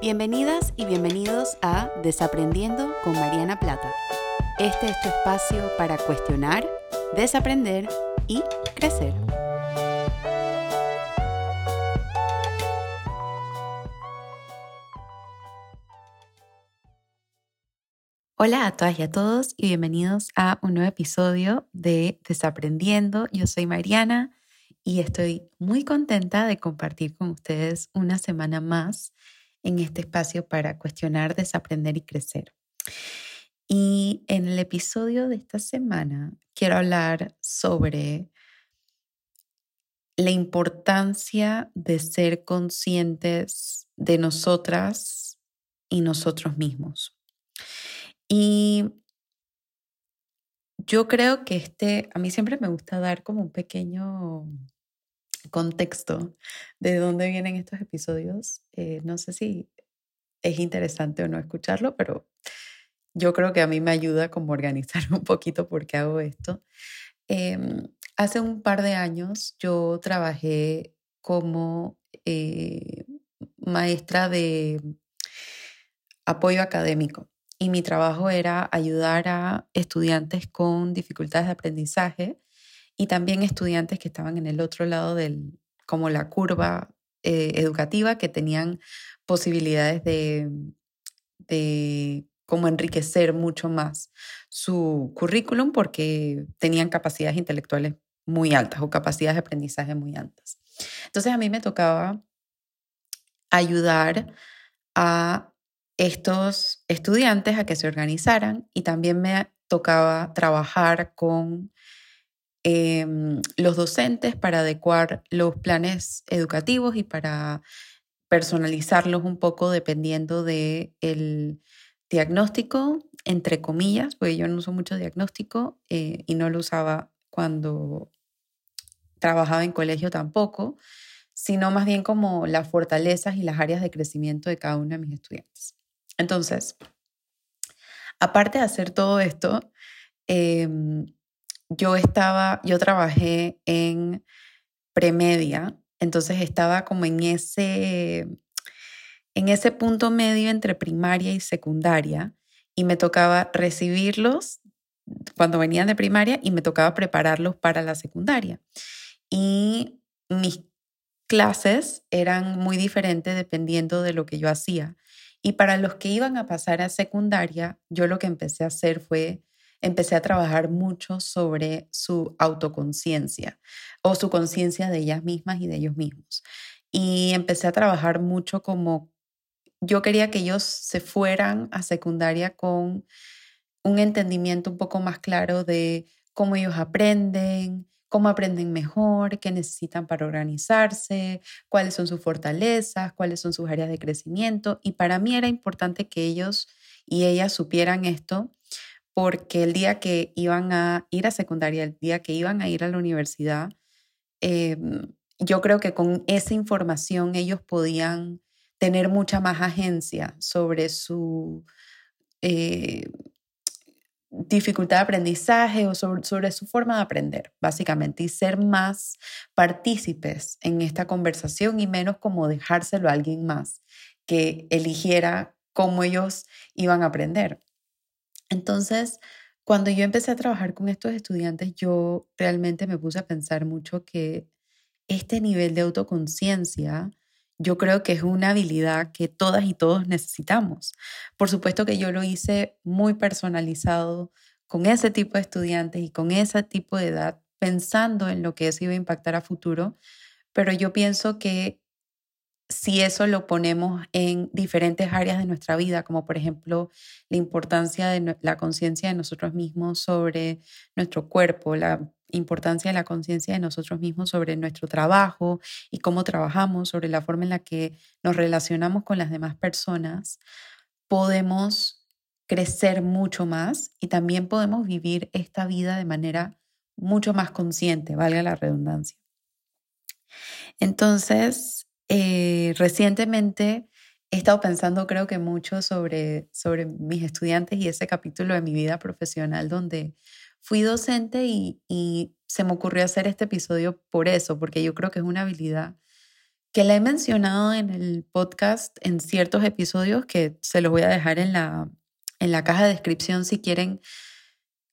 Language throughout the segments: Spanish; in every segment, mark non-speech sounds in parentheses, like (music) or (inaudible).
Bienvenidas y bienvenidos a Desaprendiendo con Mariana Plata. Este es tu espacio para cuestionar, desaprender y crecer. Hola a todas y a todos y bienvenidos a un nuevo episodio de Desaprendiendo. Yo soy Mariana y estoy muy contenta de compartir con ustedes una semana más en este espacio para cuestionar, desaprender y crecer. Y en el episodio de esta semana quiero hablar sobre la importancia de ser conscientes de nosotras y nosotros mismos. Y yo creo que este, a mí siempre me gusta dar como un pequeño contexto de dónde vienen estos episodios. Eh, no sé si es interesante o no escucharlo, pero yo creo que a mí me ayuda como organizar (laughs) un poquito por qué hago esto. Em, hace un par de años yo trabajé como eh, maestra de apoyo académico y mi trabajo era ayudar a estudiantes con dificultades de aprendizaje y también estudiantes que estaban en el otro lado del, como la curva eh, educativa, que tenían posibilidades de, de como enriquecer mucho más su currículum porque tenían capacidades intelectuales muy altas o capacidades de aprendizaje muy altas. Entonces a mí me tocaba ayudar a estos estudiantes a que se organizaran y también me tocaba trabajar con Em, los docentes para adecuar los planes educativos y para personalizarlos un poco dependiendo del el diagnóstico, entre comillas, porque yo no uso mucho diagnóstico eh, y no lo usaba cuando trabajaba en colegio tampoco, sino más bien como las fortalezas y las áreas de crecimiento de cada uno de mis estudiantes. Entonces, aparte de hacer todo esto, em, yo estaba, yo trabajé en premedia, entonces estaba como en ese, en ese punto medio entre primaria y secundaria y me tocaba recibirlos cuando venían de primaria y me tocaba prepararlos para la secundaria. Y mis clases eran muy diferentes dependiendo de lo que yo hacía. Y para los que iban a pasar a secundaria, yo lo que empecé a hacer fue empecé a trabajar mucho sobre su autoconciencia o su conciencia de ellas mismas y de ellos mismos. Y empecé a trabajar mucho como yo quería que ellos se fueran a secundaria con un entendimiento un poco más claro de cómo ellos aprenden, cómo aprenden mejor, qué necesitan para organizarse, cuáles son sus fortalezas, cuáles son sus áreas de crecimiento. Y para mí era importante que ellos y ellas supieran esto porque el día que iban a ir a secundaria, el día que iban a ir a la universidad, em, yo creo que con esa información ellos podían tener mucha más agencia sobre su eh, dificultad de aprendizaje o sobre, sobre, su forma de aprender, básicamente, y ser más partícipes en esta conversación y menos como dejárselo a alguien más que eligiera cómo ellos iban a aprender. Entonces, cuando yo empecé a trabajar con estos estudiantes, yo realmente me puse a pensar mucho que este nivel de autoconciencia, yo creo que es una habilidad que todas y todos necesitamos. Por supuesto que yo lo hice muy personalizado con ese tipo de estudiantes y con ese tipo de edad, pensando en lo que eso iba a impactar a futuro, pero yo pienso que si eso lo ponemos en diferentes áreas de nuestra vida, como por ejemplo la importancia de la conciencia de nosotros mismos sobre nuestro cuerpo, la importancia de la conciencia de nosotros mismos sobre nuestro trabajo y cómo trabajamos, sobre la forma en la que nos relacionamos con las demás personas, podemos crecer mucho más y también podemos vivir esta vida de manera mucho más consciente, valga la redundancia. Entonces, eh, recientemente he estado pensando creo que mucho sobre, sobre mis estudiantes y ese capítulo de mi vida profesional donde fui docente y, y se me ocurrió hacer este episodio por eso, porque yo creo que es una habilidad que la he mencionado en el podcast en ciertos episodios que se los voy a dejar en la, en la caja de descripción si quieren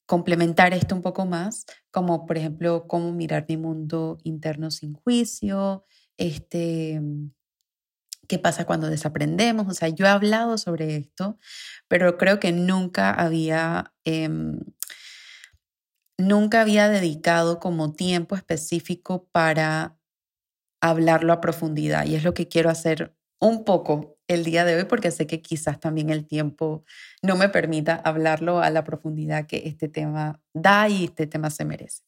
complementar esto un poco más, como por ejemplo cómo mirar mi mundo interno sin juicio, este, qué pasa cuando desaprendemos. O sea, yo he hablado sobre esto, pero creo que nunca había, em, nunca había dedicado como tiempo específico para hablarlo a profundidad. Y es lo que quiero hacer un poco el día de hoy, porque sé que quizás también el tiempo no me permita hablarlo a la profundidad que este tema da y este tema se merece.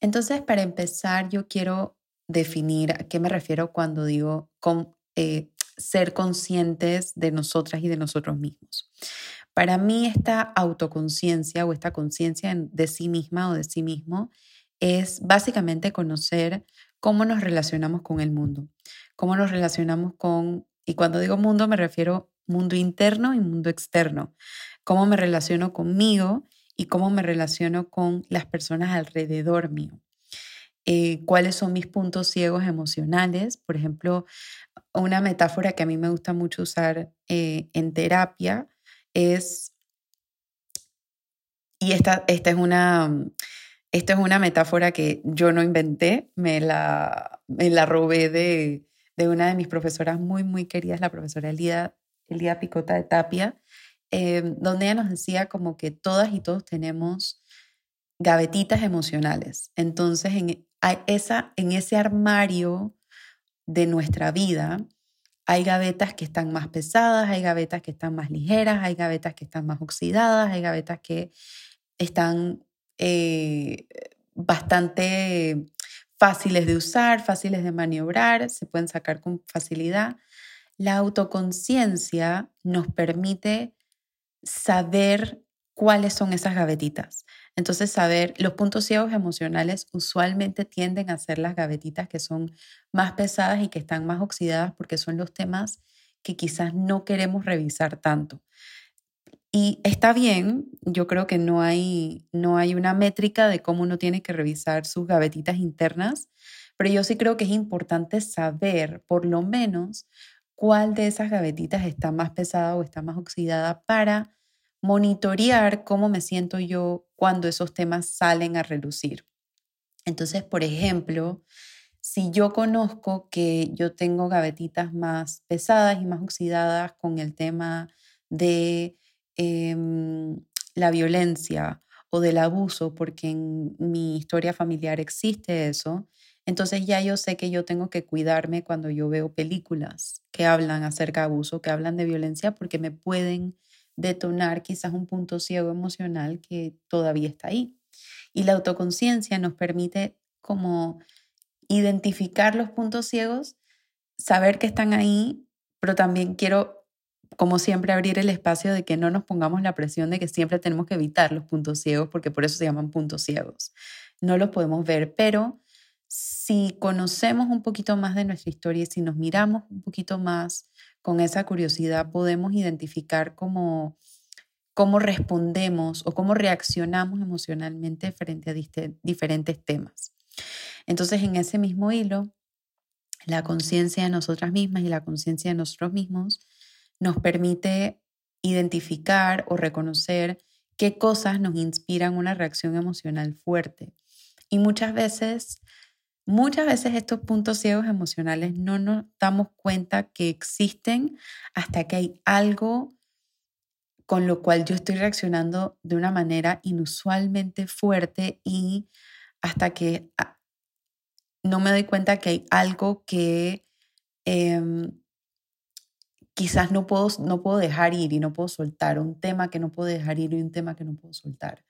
Entonces, para empezar, yo quiero definir a qué me refiero cuando digo con, eh, ser conscientes de nosotras y de nosotros mismos. Para mí esta autoconciencia o esta conciencia de sí misma o de sí mismo es básicamente conocer cómo nos relacionamos con el mundo, cómo nos relacionamos con, y cuando digo mundo me refiero mundo interno y mundo externo, cómo me relaciono conmigo y cómo me relaciono con las personas alrededor mío. Eh, cuáles son mis puntos ciegos emocionales. Por ejemplo, una metáfora que a mí me gusta mucho usar eh, en terapia es, y esta, esta, es una, esta es una metáfora que yo no inventé, me la, me la robé de, de una de mis profesoras muy, muy queridas, la profesora Elida, Elida Picota de Tapia, eh, donde ella nos decía como que todas y todos tenemos gavetitas emocionales. Entonces, en, esa, en ese armario de nuestra vida, hay gavetas que están más pesadas, hay gavetas que están más ligeras, hay gavetas que están más oxidadas, hay gavetas que están eh, bastante fáciles de usar, fáciles de maniobrar, se pueden sacar con facilidad. La autoconciencia nos permite saber cuáles son esas gavetitas. Entonces, saber los puntos ciegos emocionales usualmente tienden a ser las gavetitas que son más pesadas y que están más oxidadas porque son los temas que quizás no queremos revisar tanto. Y está bien, yo creo que no hay, no hay una métrica de cómo uno tiene que revisar sus gavetitas internas, pero yo sí creo que es importante saber, por lo menos, cuál de esas gavetitas está más pesada o está más oxidada para monitorear cómo me siento yo cuando esos temas salen a relucir. Entonces, por ejemplo, si yo conozco que yo tengo gavetitas más pesadas y más oxidadas con el tema de em, la violencia o del abuso, porque en mi historia familiar existe eso, entonces ya yo sé que yo tengo que cuidarme cuando yo veo películas que hablan acerca de abuso, que hablan de violencia, porque me pueden detonar quizás un punto ciego emocional que todavía está ahí. Y la autoconciencia nos permite como identificar los puntos ciegos, saber que están ahí, pero también quiero, como siempre, abrir el espacio de que no nos pongamos la presión de que siempre tenemos que evitar los puntos ciegos, porque por eso se llaman puntos ciegos. No los podemos ver, pero si conocemos un poquito más de nuestra historia y si nos miramos un poquito más con esa curiosidad podemos identificar cómo, cómo respondemos o cómo reaccionamos emocionalmente frente a diferentes temas. Entonces, en ese mismo hilo, la conciencia de nosotras mismas y la conciencia de nosotros mismos nos permite identificar o reconocer qué cosas nos inspiran una reacción emocional fuerte. Y muchas veces Muchas veces estos puntos ciegos emocionales no nos damos cuenta que existen hasta que hay algo con lo cual yo estoy reaccionando de una manera inusualmente fuerte y hasta que ah, no me doy cuenta que hay algo que em, quizás no puedo, no puedo dejar ir y no puedo soltar, un tema que no puedo dejar ir y un tema que no puedo soltar.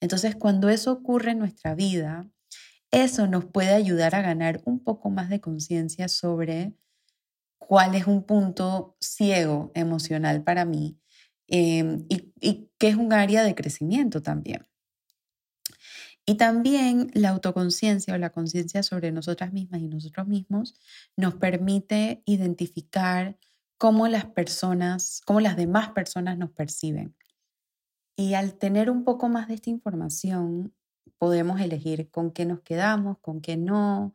Entonces, cuando eso ocurre en nuestra vida, eso nos puede ayudar a ganar un poco más de conciencia sobre cuál es un punto ciego emocional para mí em, y, y qué es un área de crecimiento también. Y también la autoconciencia o la conciencia sobre nosotras mismas y nosotros mismos nos permite identificar cómo las personas, cómo las demás personas nos perciben. Y al tener un poco más de esta información, podemos elegir con qué nos quedamos, con qué no,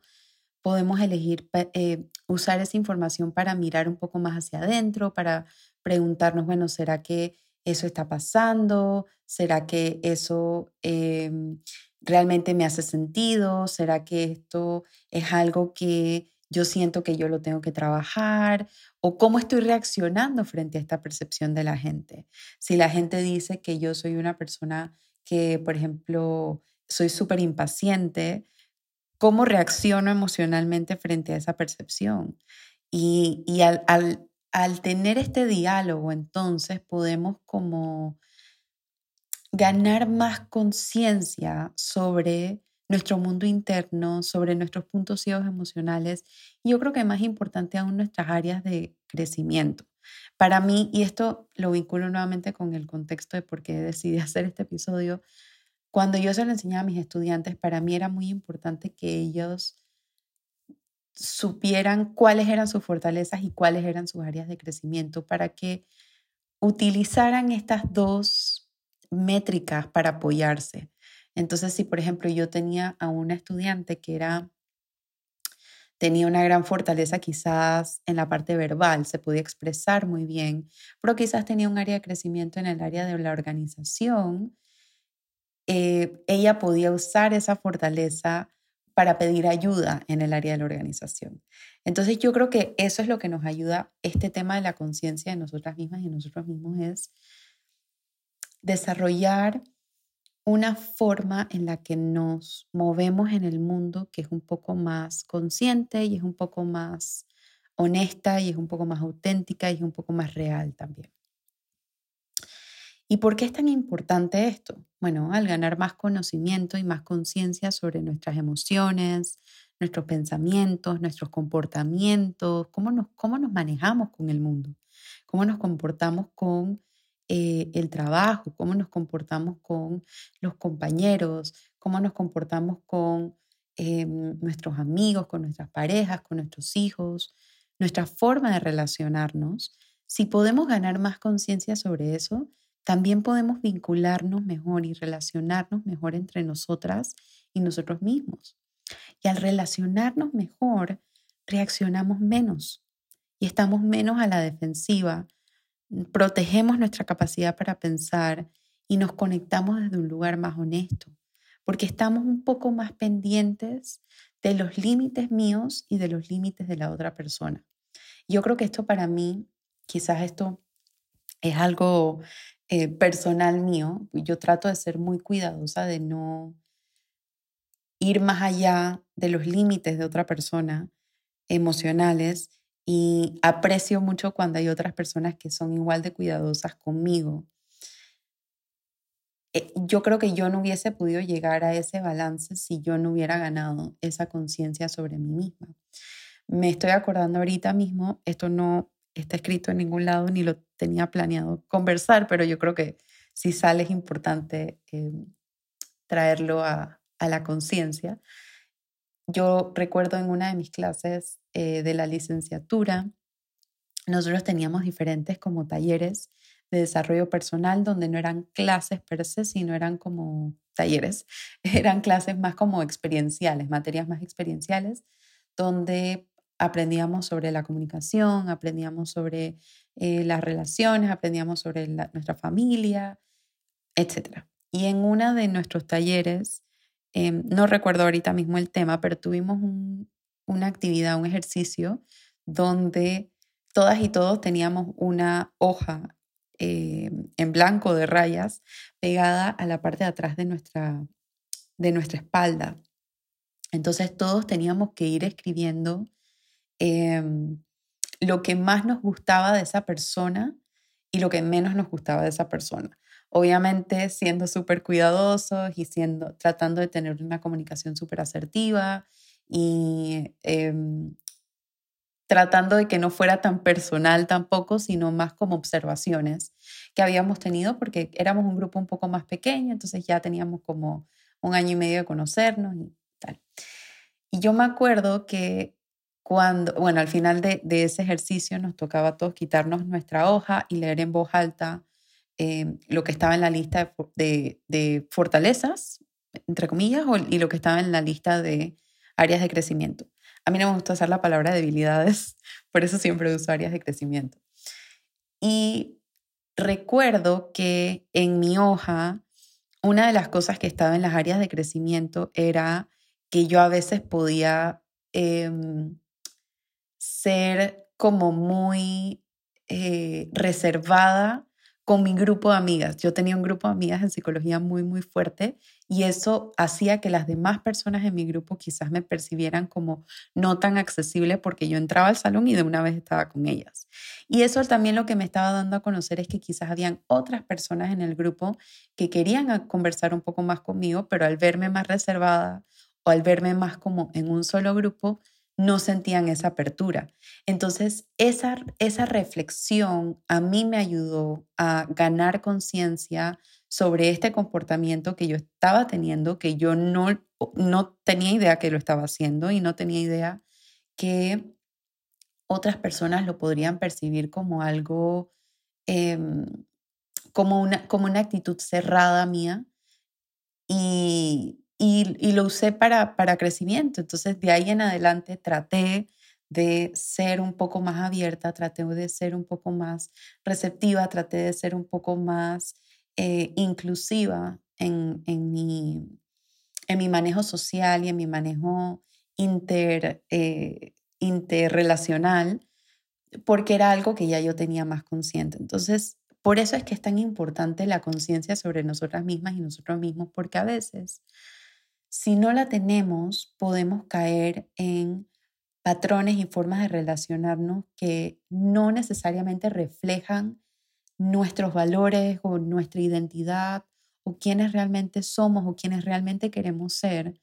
podemos elegir eh, usar esa información para mirar un poco más hacia adentro, para preguntarnos, bueno, ¿será que eso está pasando? ¿Será que eso em, realmente me hace sentido? ¿Será que esto es algo que yo siento que yo lo tengo que trabajar? ¿O cómo estoy reaccionando frente a esta percepción de la gente? Si la gente dice que yo soy una persona que, por ejemplo, soy súper impaciente, ¿cómo reacciono emocionalmente frente a esa percepción? Y, y al, al, al tener este diálogo, entonces podemos como ganar más conciencia sobre nuestro mundo interno, sobre nuestros puntos ciegos emocionales y yo creo que más importante aún nuestras áreas de crecimiento. Para mí, y esto lo vinculo nuevamente con el contexto de por qué decidí (laughs) hacer este episodio, cuando yo se lo enseñaba a mis estudiantes, para mí era muy importante que ellos supieran cuáles eran sus fortalezas y cuáles eran sus áreas de crecimiento para que utilizaran estas dos métricas para apoyarse. Entonces, si por ejemplo yo tenía a una estudiante que era tenía una gran fortaleza quizás en la parte verbal, se podía expresar muy bien, pero quizás tenía un área de crecimiento en el área de la organización, eh, ella podía usar esa fortaleza para pedir ayuda en el área de la organización. Entonces yo creo que eso es lo que nos ayuda, este tema de la conciencia de nosotras mismas y de nosotros mismos es desarrollar una forma en la que nos movemos en el mundo que es un poco más consciente y es un poco más honesta y es un poco más auténtica y es un poco más real también. ¿Y por qué es tan importante esto? Bueno, al ganar más conocimiento y más conciencia sobre nuestras emociones, nuestros pensamientos, nuestros comportamientos, cómo nos, cómo nos manejamos con el mundo, cómo nos comportamos con eh, el trabajo, cómo nos comportamos con los compañeros, cómo nos comportamos con eh, nuestros amigos, con nuestras parejas, con nuestros hijos, nuestra forma de relacionarnos. Si podemos ganar más conciencia sobre eso, también podemos vincularnos mejor y relacionarnos mejor entre nosotras y nosotros mismos. Y al relacionarnos mejor, reaccionamos menos y estamos menos a la defensiva, protegemos nuestra capacidad para pensar y nos conectamos desde un lugar más honesto, porque estamos un poco más pendientes de los límites míos y de los límites de la otra persona. Yo creo que esto para mí, quizás esto es algo eh, personal mío, yo trato de ser muy cuidadosa de no ir más allá de los límites de otra persona emocionales y aprecio mucho cuando hay otras personas que son igual de cuidadosas conmigo. Eh, yo creo que yo no hubiese podido llegar a ese balance si yo no hubiera ganado esa conciencia sobre mí misma. Me estoy acordando ahorita mismo, esto no está escrito en ningún lado ni lo tenía planeado conversar, pero yo creo que si sale es importante eh, traerlo a, a la conciencia. Yo recuerdo en una de mis clases eh, de la licenciatura, nosotros teníamos diferentes como talleres de desarrollo personal donde no eran clases per se, sino eran como talleres, (laughs) eran clases más como experienciales, materias más experienciales, donde aprendíamos sobre la comunicación, aprendíamos sobre eh, las relaciones, aprendíamos sobre nuestra familia, etc. Y en una de nuestros talleres, em, no recuerdo ahorita mismo el tema, pero tuvimos una actividad, un ejercicio donde todas y todos teníamos una hoja em, en blanco de rayas pegada a la parte de atrás de nuestra, de nuestra espalda. Entonces todos teníamos que ir escribiendo Em, lo que más nos gustaba de esa persona y lo que menos nos gustaba de esa persona. Obviamente siendo súper cuidadosos y siendo, tratando de tener una comunicación súper asertiva y em, tratando de que no fuera tan personal tampoco, sino más como observaciones que habíamos tenido porque éramos un grupo un poco más pequeño, entonces ya teníamos como un año y medio de conocernos y tal. Y yo me acuerdo que cuando, bueno, al final de, ese ejercicio nos tocaba a todos quitarnos nuestra hoja y leer en voz alta eh, lo que estaba en la lista de, fortalezas, entre comillas, y lo que estaba en la lista de áreas de crecimiento. A mí no me gusta usar la palabra debilidades, (laughs) por eso siempre uso áreas de crecimiento. Y recuerdo que en mi hoja, una de las cosas que estaba en las áreas de crecimiento era que yo a veces podía em, ser como muy eh, reservada con mi grupo de amigas. Yo tenía un grupo de amigas en psicología muy, muy fuerte y eso hacía que las demás personas en mi grupo quizás me percibieran como no tan accesible porque yo entraba al salón y de una vez estaba con ellas. Y eso también lo que me estaba dando a conocer es que quizás habían otras personas en el grupo que querían conversar un poco más conmigo, pero al verme más reservada o al verme más como en un solo grupo, no sentían esa apertura. Entonces, esa, esa reflexión a mí me ayudó a ganar conciencia sobre este comportamiento que yo estaba teniendo, que yo no, no tenía idea que lo estaba haciendo y no tenía idea que otras personas lo podrían percibir como algo, em, como, una, como una actitud cerrada mía. Y, y, lo usé para, para crecimiento. Entonces, de ahí en adelante traté de ser un poco más abierta, traté de ser un poco más receptiva, traté de ser un poco más eh, inclusiva en, en, mi, en mi manejo social y en mi manejo inter, eh, interrelacional, porque era algo que ya yo tenía más consciente. Entonces, por eso es que es tan importante la conciencia sobre nosotras mismas y nosotros mismos, porque a veces si no la tenemos, podemos caer en patrones y formas de relacionarnos que no necesariamente reflejan nuestros valores o nuestra identidad o quiénes realmente somos o quiénes realmente queremos ser.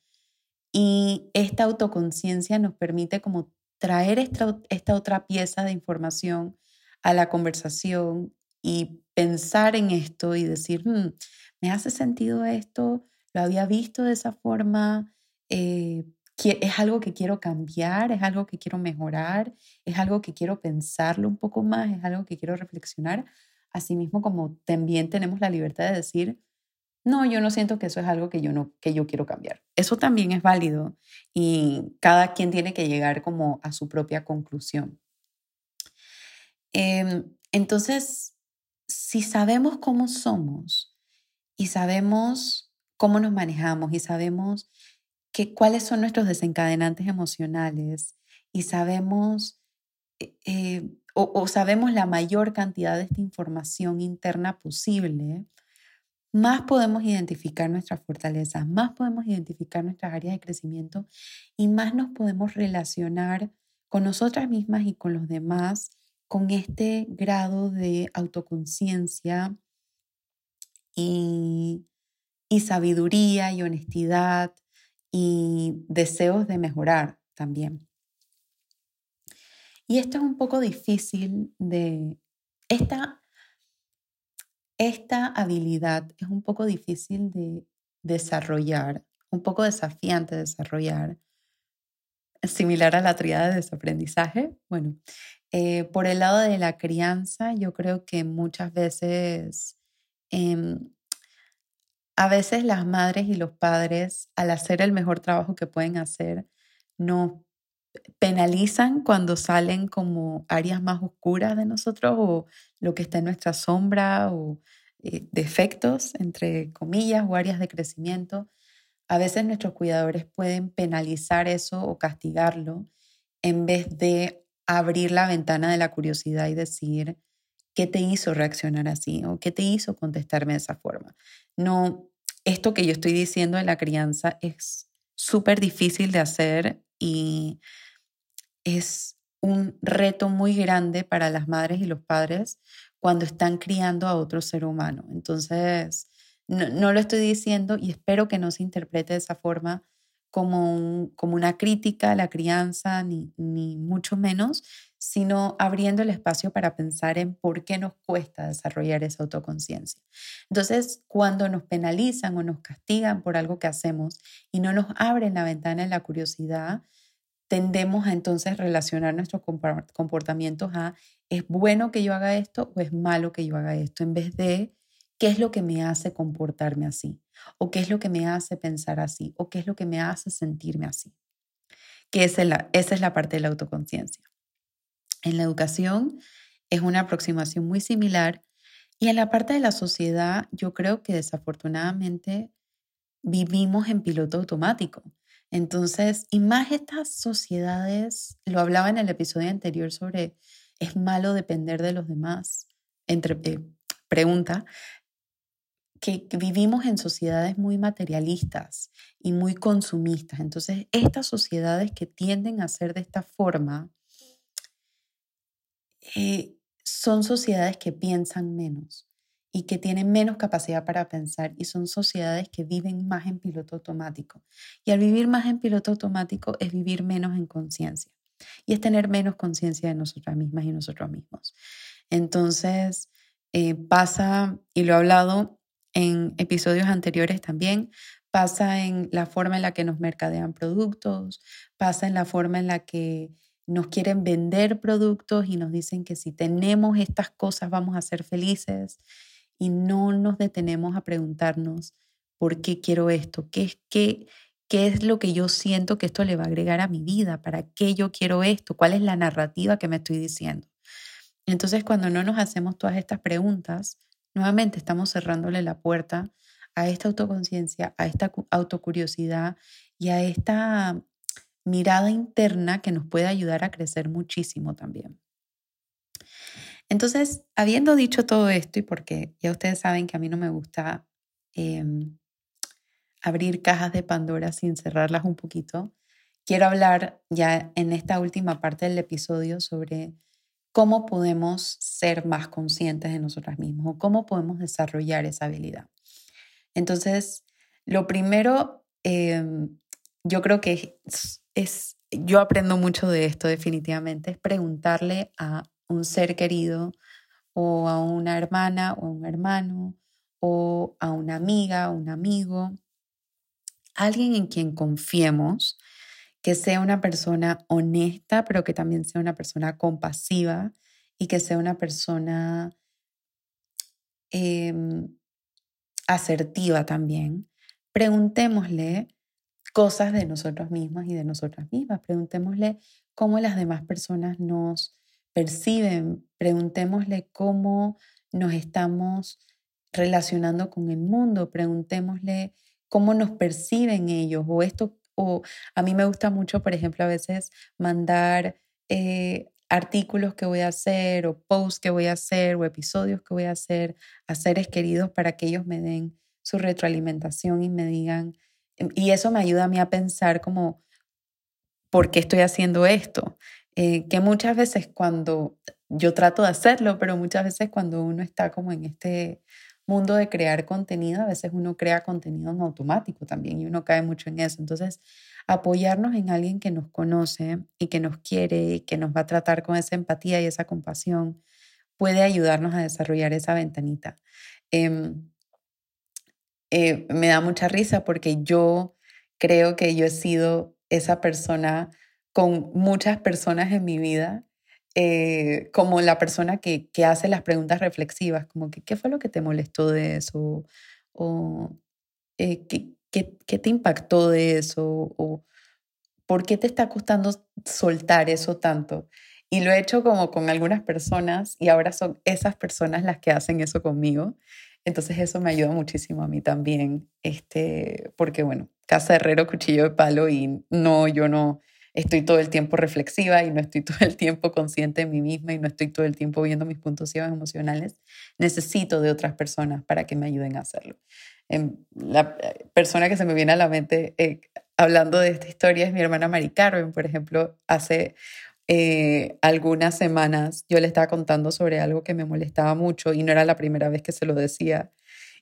Y esta autoconciencia nos permite como traer esta, esta otra pieza de información a la conversación y pensar en esto y decir, hmm, ¿me hace sentido esto? Lo había visto de esa forma, eh, es algo que quiero cambiar, es algo que quiero mejorar, es algo que quiero pensarlo un poco más, es algo que quiero reflexionar. Asimismo, como también tenemos la libertad de decir, no, yo no siento que eso es algo que yo no que yo quiero cambiar. Eso también es válido y cada quien tiene que llegar como a su propia conclusión. Em, entonces, si sabemos cómo somos y sabemos cómo nos manejamos y sabemos que, cuáles son nuestros desencadenantes emocionales y sabemos eh, eh, o, o, sabemos la mayor cantidad de esta información interna posible, más podemos identificar nuestras fortalezas, más podemos identificar nuestras áreas de crecimiento y más nos podemos relacionar con nosotras mismas y con los demás con este grado de autoconciencia y y sabiduría y honestidad y deseos de mejorar también. Y esto es un poco difícil de... Esta, esta habilidad es un poco difícil de desarrollar, un poco desafiante de desarrollar, similar a la triada de desaprendizaje. Bueno, eh, por el lado de la crianza, yo creo que muchas veces em, a veces las madres y los padres, al hacer el mejor trabajo que pueden hacer, nos penalizan cuando salen como áreas más oscuras de nosotros o lo que está en nuestra sombra o eh, defectos, entre comillas, o áreas de crecimiento. A veces nuestros cuidadores pueden penalizar eso o castigarlo en vez de abrir la ventana de la curiosidad y decir, ¿qué te hizo reaccionar así? ¿O qué te hizo contestarme de esa forma? No, esto que yo estoy diciendo de la crianza es súper difícil de hacer y es un reto muy grande para las madres y los padres cuando están criando a otro ser humano. Entonces, no, lo estoy diciendo y espero que no se interprete de esa forma como, como una crítica a la crianza, ni, ni mucho menos, sino abriendo el espacio para pensar en por qué nos cuesta desarrollar esa autoconciencia. Entonces, cuando nos penalizan o nos castigan por algo que hacemos y no nos abren la ventana de la curiosidad, tendemos a entonces relacionar nuestros comportamientos a es bueno que yo haga esto o es malo que yo haga esto, en vez de qué es lo que me hace comportarme así, o qué es lo que me hace pensar así, o qué es lo que me hace sentirme así. que es la, esa es la parte de la autoconciencia. En la educación es una aproximación muy similar y en la parte de la sociedad yo creo que desafortunadamente vivimos en piloto automático. Entonces, y más estas sociedades, lo hablaba en el episodio anterior sobre es malo depender de los demás, entre eh, pregunta, que, vivimos en sociedades muy materialistas y muy consumistas. Entonces, estas sociedades que tienden a ser de esta forma eh, son sociedades que piensan menos y que tienen menos capacidad para pensar y son sociedades que viven más en piloto automático. Y al vivir más en piloto automático es vivir menos en conciencia y es tener menos conciencia de nosotras mismas y nosotros mismos. Entonces, eh, pasa, y lo he hablado en episodios anteriores también, pasa en la forma en la que nos mercadean productos, pasa en la forma en la que nos quieren vender productos y nos dicen que si tenemos estas cosas vamos a ser felices y no nos detenemos a preguntarnos por qué quiero esto, qué es, qué, qué es lo que yo siento que esto le va a agregar a mi vida, para qué yo quiero esto, cuál es la narrativa que me estoy diciendo. Entonces, cuando no nos hacemos todas estas preguntas, nuevamente estamos cerrándole la puerta a esta autoconciencia, a esta autocuriosidad y a esta mirada interna que nos puede ayudar a crecer muchísimo también. Entonces, habiendo dicho todo esto, y porque ya ustedes saben que a mí no me gusta em, abrir cajas de Pandora sin cerrarlas un poquito, quiero hablar ya en esta última parte del episodio sobre cómo podemos ser más conscientes de nosotras mismas o cómo podemos desarrollar esa habilidad. Entonces, lo primero, em, yo creo que es, yo aprendo mucho de esto definitivamente, es preguntarle a un ser querido o a una hermana o a un hermano o a una amiga o un amigo, alguien en quien confiemos, que sea una persona honesta, pero que también sea una persona compasiva y que sea una persona em, asertiva también. Preguntémosle cosas de nosotros mismos y de nosotras mismas. Preguntémosle cómo las demás personas nos perciben. Preguntémosle cómo nos estamos relacionando con el mundo. Preguntémosle cómo nos perciben ellos o esto o a mí me gusta mucho, por ejemplo, a veces mandar eh, artículos que voy a hacer o posts que voy a hacer o episodios que voy a hacer a seres queridos para que ellos me den su retroalimentación y me digan, y eso me ayuda a mí a pensar como, ¿por qué estoy haciendo esto? Eh, que muchas veces cuando yo trato de hacerlo, pero muchas veces cuando uno está como en este mundo de crear contenido, a veces uno crea contenido en automático también y uno cae mucho en eso. Entonces, apoyarnos en alguien que nos conoce y que nos quiere y que nos va a tratar con esa empatía y esa compasión puede ayudarnos a desarrollar esa ventanita. Em, eh, me da mucha risa porque yo creo que yo he sido esa persona con muchas personas en mi vida eh, como la persona que, que, hace las preguntas reflexivas, como que, ¿qué fue lo que te molestó de eso? ¿O eh, ¿qué, qué, qué, te impactó de eso? ¿O por qué te está costando soltar eso tanto? Y lo he hecho como con algunas personas y ahora son esas personas las que hacen eso conmigo. Entonces eso me ayuda muchísimo a mí también, este, porque bueno, casa herrero, cuchillo de palo y no, yo no, estoy todo el tiempo reflexiva y no estoy (laughs) todo el tiempo consciente de mí misma y no estoy todo el tiempo viendo mis puntos ciegos emocionales, necesito de otras personas para que me ayuden a hacerlo. Em, la eh, persona que se me viene a la mente eh, hablando de esta historia es mi hermana Mari Carmen, por ejemplo, hace eh, algunas semanas yo le estaba contando sobre algo que me molestaba mucho y no era la primera vez que se lo decía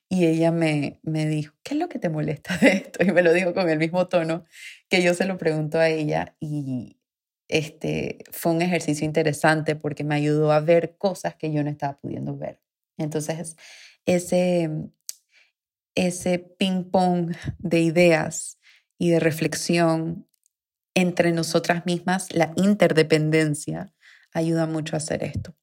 y ella me, me dijo, ¿qué es lo que te molesta de esto? Y me lo dijo con el mismo tono que yo se lo pregunto a ella y este, fue un ejercicio interesante porque me ayudó a ver cosas que yo no estaba pudiendo ver. Entonces, ese, ese ping-pong de ideas y de reflexión entre nosotras mismas, la interdependencia, ayuda mucho a hacer esto.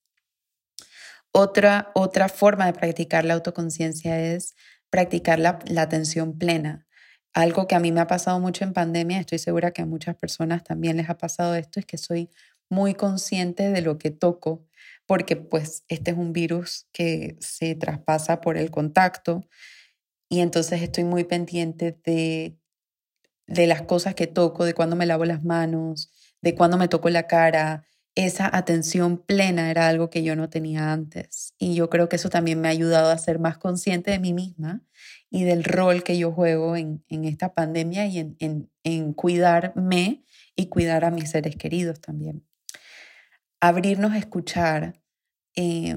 Otra, otra forma de practicar la autoconciencia es practicar la, atención plena. algo que a mí me ha pasado mucho en pandemia, estoy segura que a muchas personas también les ha pasado esto, es que soy muy consciente de lo que toco, porque pues este es un virus que se traspasa por el contacto y entonces estoy muy pendiente de, de las cosas que toco, de cuando me lavo las manos, de cuando me toco la cara. Esa atención plena era algo que yo no tenía antes y yo creo que eso también me ha ayudado a ser más consciente de mí misma y del rol que yo juego en, en esta pandemia y en, en, en cuidarme y cuidar a mis seres queridos también abrirnos a escuchar eh,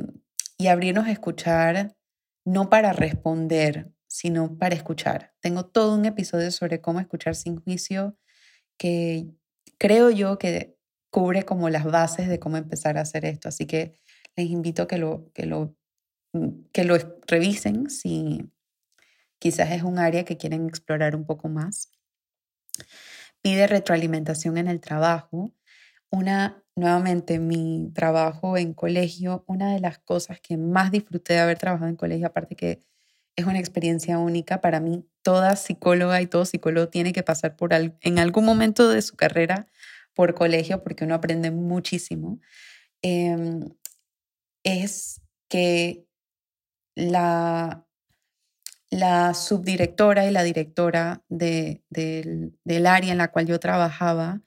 y abrirnos a escuchar no para responder, sino para escuchar. Tengo todo un episodio sobre cómo escuchar sin juicio que creo yo que cubre como las bases de cómo empezar a hacer esto. Así que les invito a que lo, que lo, que lo revisen si quizás es un área que quieren explorar un poco más. Pide retroalimentación en el trabajo. Una nuevamente mi trabajo en colegio, una de las cosas que más disfruté de haber trabajado en colegio, aparte que es una experiencia única para mí, toda psicóloga y todo psicólogo tiene que pasar por en algún momento de su carrera por colegio porque uno aprende muchísimo, em, es que la, la subdirectora y la directora del, área en la cual yo trabajaba,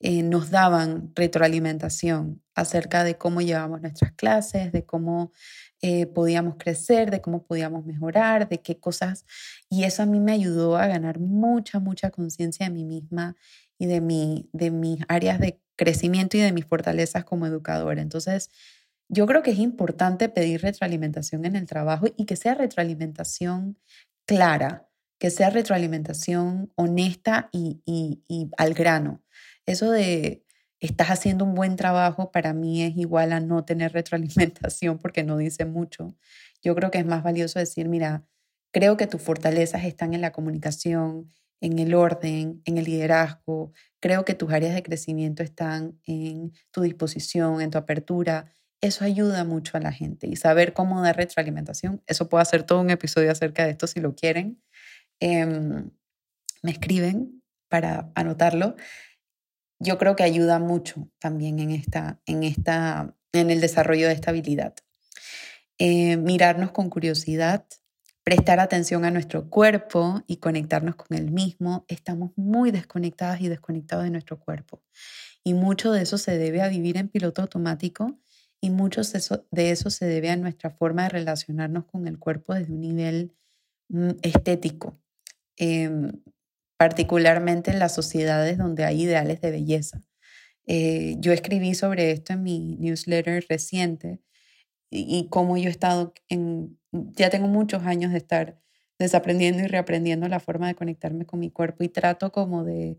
eh, nos daban retroalimentación acerca de cómo llevamos nuestras clases, de cómo eh, podíamos crecer, de cómo podíamos mejorar, de qué cosas. Y eso a mí me ayudó a ganar mucha, mucha conciencia de mí misma y de, mi, de mis áreas de crecimiento y de mis fortalezas como educadora. Entonces, yo creo que es importante pedir retroalimentación en el trabajo y que sea retroalimentación clara, que sea retroalimentación honesta y, y al grano. Eso de estás haciendo un buen trabajo para mí es igual a no tener (laughs) retroalimentación porque no dice mucho. Yo creo que es más valioso decir, mira, creo que tus fortalezas están en la comunicación, en el orden, en el liderazgo. Creo que tus áreas de crecimiento están en tu disposición, en tu apertura. Eso ayuda mucho a la gente y saber cómo dar retroalimentación. Eso puedo hacer todo un episodio acerca de esto si lo quieren. Em, me escriben para anotarlo yo creo que ayuda mucho también en, esta, en, esta, en el desarrollo de esta habilidad. Eh, mirarnos con curiosidad, prestar atención a nuestro cuerpo y conectarnos con el mismo. Estamos muy desconectadas y desconectados de nuestro cuerpo. Y mucho de eso se debe a vivir en piloto automático y mucho de eso se debe a nuestra forma de relacionarnos con el cuerpo desde un nivel mm, estético. Em, particularmente en las sociedades donde hay ideales de belleza. Eh, yo escribí sobre esto en mi newsletter reciente y, y cómo yo he estado en, ya tengo muchos años de estar desaprendiendo y reaprendiendo la forma de conectarme con mi cuerpo y trato como de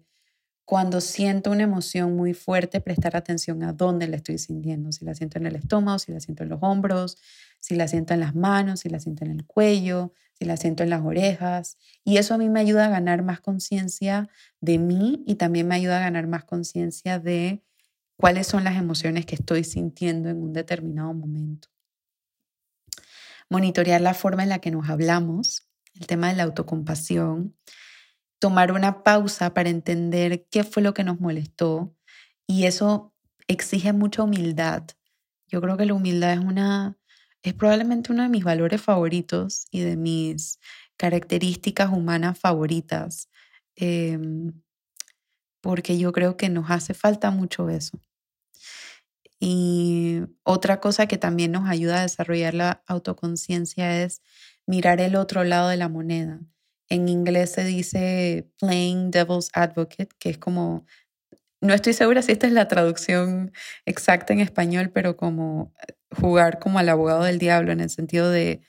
cuando siento una emoción muy fuerte, prestar atención a dónde la estoy sintiendo, si la siento en el estómago, si la siento en los hombros, si la siento en las manos, si la siento en el cuello, si la siento en las orejas. Y eso a mí me ayuda a ganar más conciencia de mí y también me ayuda a ganar más conciencia de cuáles son las emociones que estoy sintiendo en un determinado momento. Monitorear la forma en la que nos hablamos, el tema de la autocompasión, tomar una pausa para entender qué fue lo que nos molestó y eso exige mucha humildad. Yo creo que la humildad es una es probablemente uno de mis valores favoritos y de mis características humanas favoritas, em, porque yo creo que nos hace falta mucho eso. Y otra cosa que también nos ayuda a desarrollar la autoconciencia es mirar el otro lado de la moneda. En inglés se dice playing devil's advocate, que es como, no estoy segura si esta es la traducción exacta en español, pero como jugar como al abogado del diablo en el sentido de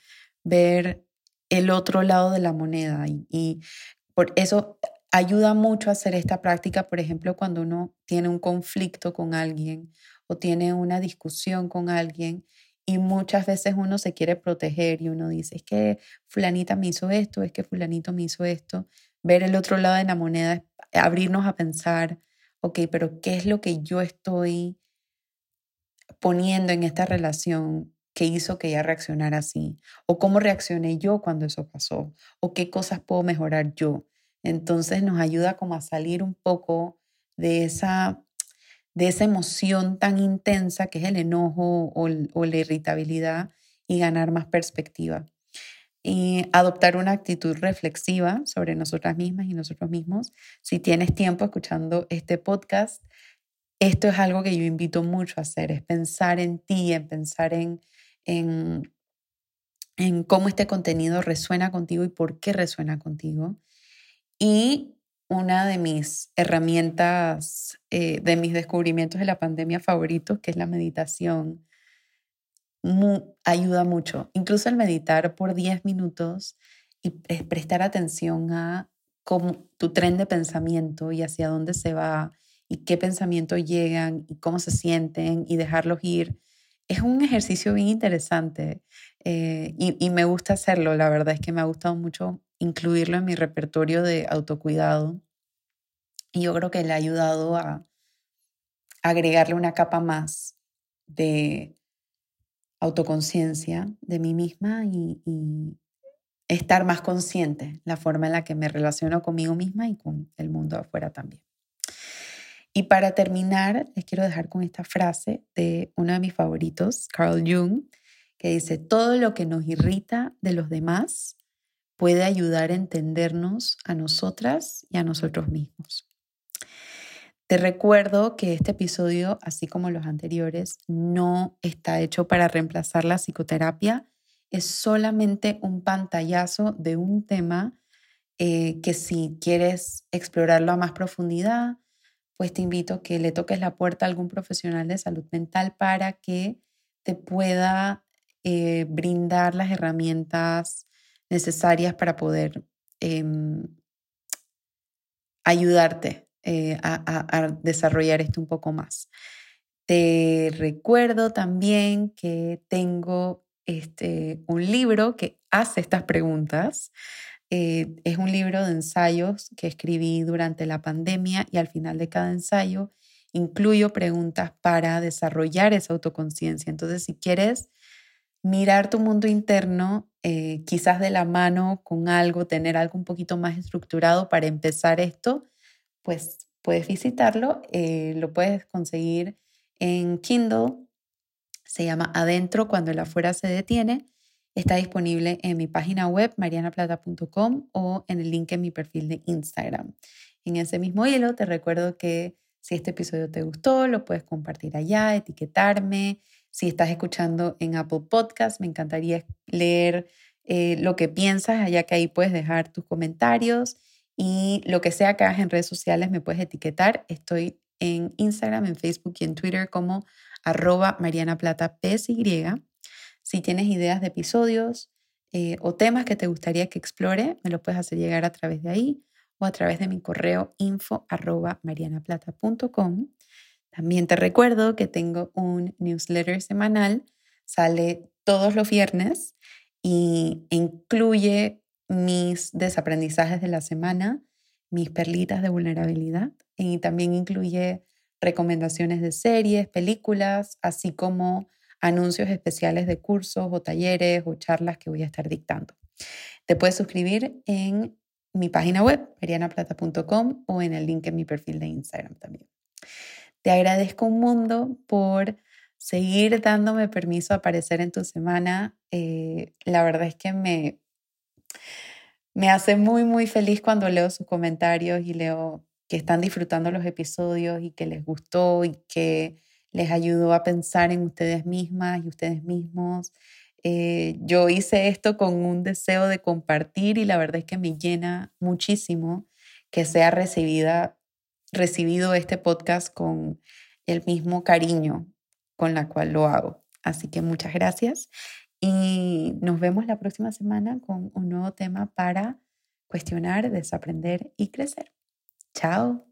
ver el otro lado de la moneda y, por eso ayuda mucho a hacer esta práctica, por ejemplo, cuando uno tiene un conflicto con alguien o tiene una discusión con alguien y muchas veces uno se quiere proteger y uno dice, es que fulanita me hizo esto, es que fulanito me hizo esto. Ver el otro lado de la moneda, abrirnos a pensar, ok, pero ¿qué es lo que yo estoy poniendo en esta relación que hizo que ella reaccionara así? ¿O cómo reaccioné yo cuando eso pasó? ¿O qué cosas puedo mejorar yo? Entonces nos ayuda como a salir un poco de esa, de esa emoción tan intensa que es el enojo o, o la irritabilidad y ganar más perspectiva. Y adoptar una actitud reflexiva sobre nosotras mismas y nosotros mismos. Si tienes tiempo escuchando este podcast, esto es algo que yo invito mucho a hacer, es pensar en ti, en pensar en, en, cómo este contenido resuena contigo y por qué resuena contigo. Y una de mis herramientas, eh, de mis descubrimientos de la pandemia favoritos, que es la meditación, ayuda mucho. Incluso el meditar por 10 minutos y prestar atención a cómo, tu tren de pensamiento y hacia dónde se va y qué pensamientos llegan y cómo se sienten y dejarlos ir. Es un ejercicio bien interesante eh, y, y me gusta hacerlo. La verdad es que me ha gustado mucho incluirlo en mi repertorio de autocuidado. Y yo creo que le ha ayudado a agregarle una capa más de autoconciencia de mí misma y, estar más consciente la forma en la que me relaciono conmigo misma y con el mundo afuera también. Y para terminar, les quiero dejar con esta frase de uno de mis favoritos, Carl Jung, que dice, todo lo que nos irrita de los demás puede ayudar a entendernos a nosotras y a nosotros mismos. Te recuerdo que este episodio, así como los anteriores, no está hecho para reemplazar la psicoterapia, es solamente un pantallazo de un tema eh, que si quieres explorarlo a más profundidad, pues te invito a que le toques la puerta a algún profesional de salud mental para que te pueda eh, brindar las herramientas necesarias para poder em, ayudarte eh, a, desarrollar esto un poco más. Te recuerdo también que tengo este, un libro que hace estas preguntas. Eh, es un libro de ensayos que escribí durante la pandemia y al final de cada ensayo incluyo preguntas para desarrollar esa autoconciencia. Entonces, si quieres mirar tu mundo interno, eh, quizás de la mano con algo, tener algo un poquito más estructurado para empezar esto, pues puedes visitarlo. Eh, lo puedes conseguir en Kindle. Se llama Adentro cuando el afuera se detiene. Está disponible en mi página web marianaplata.com o en el link en mi perfil de Instagram. En ese mismo hilo te recuerdo que si este episodio te gustó, lo puedes compartir allá, etiquetarme, si estás escuchando en Apple Podcast, me encantaría leer eh, lo que piensas, allá que ahí puedes dejar tus comentarios y lo que sea que hagas en redes sociales me puedes etiquetar. Estoy en Instagram, en Facebook y en Twitter como arroba Mariana Plata PSY. Si tienes ideas de episodios eh, o temas que te gustaría que explore, me lo puedes hacer llegar a través de ahí o a través de mi correo info. También te recuerdo que tengo un newsletter semanal, sale todos los viernes y incluye mis desaprendizajes de la semana, mis perlitas de vulnerabilidad y también incluye recomendaciones de series, películas, así como anuncios especiales de cursos o talleres o charlas que voy a estar dictando. Te puedes suscribir en mi página web, marianaplata.com o en el link en mi perfil de Instagram también. Te agradezco un mundo por seguir dándome permiso a aparecer en tu semana. Eh, la verdad es que me, me hace muy, muy feliz cuando leo sus comentarios y leo que están disfrutando los episodios y que les gustó y que les ayudó a pensar en ustedes mismas y ustedes mismos. Eh, yo hice esto con un deseo de compartir y la verdad es que me llena muchísimo que sea recibida recibido este podcast con el mismo cariño con la cual lo hago. Así que muchas gracias y nos vemos la próxima semana con un nuevo tema para cuestionar, desaprender y crecer. Chao.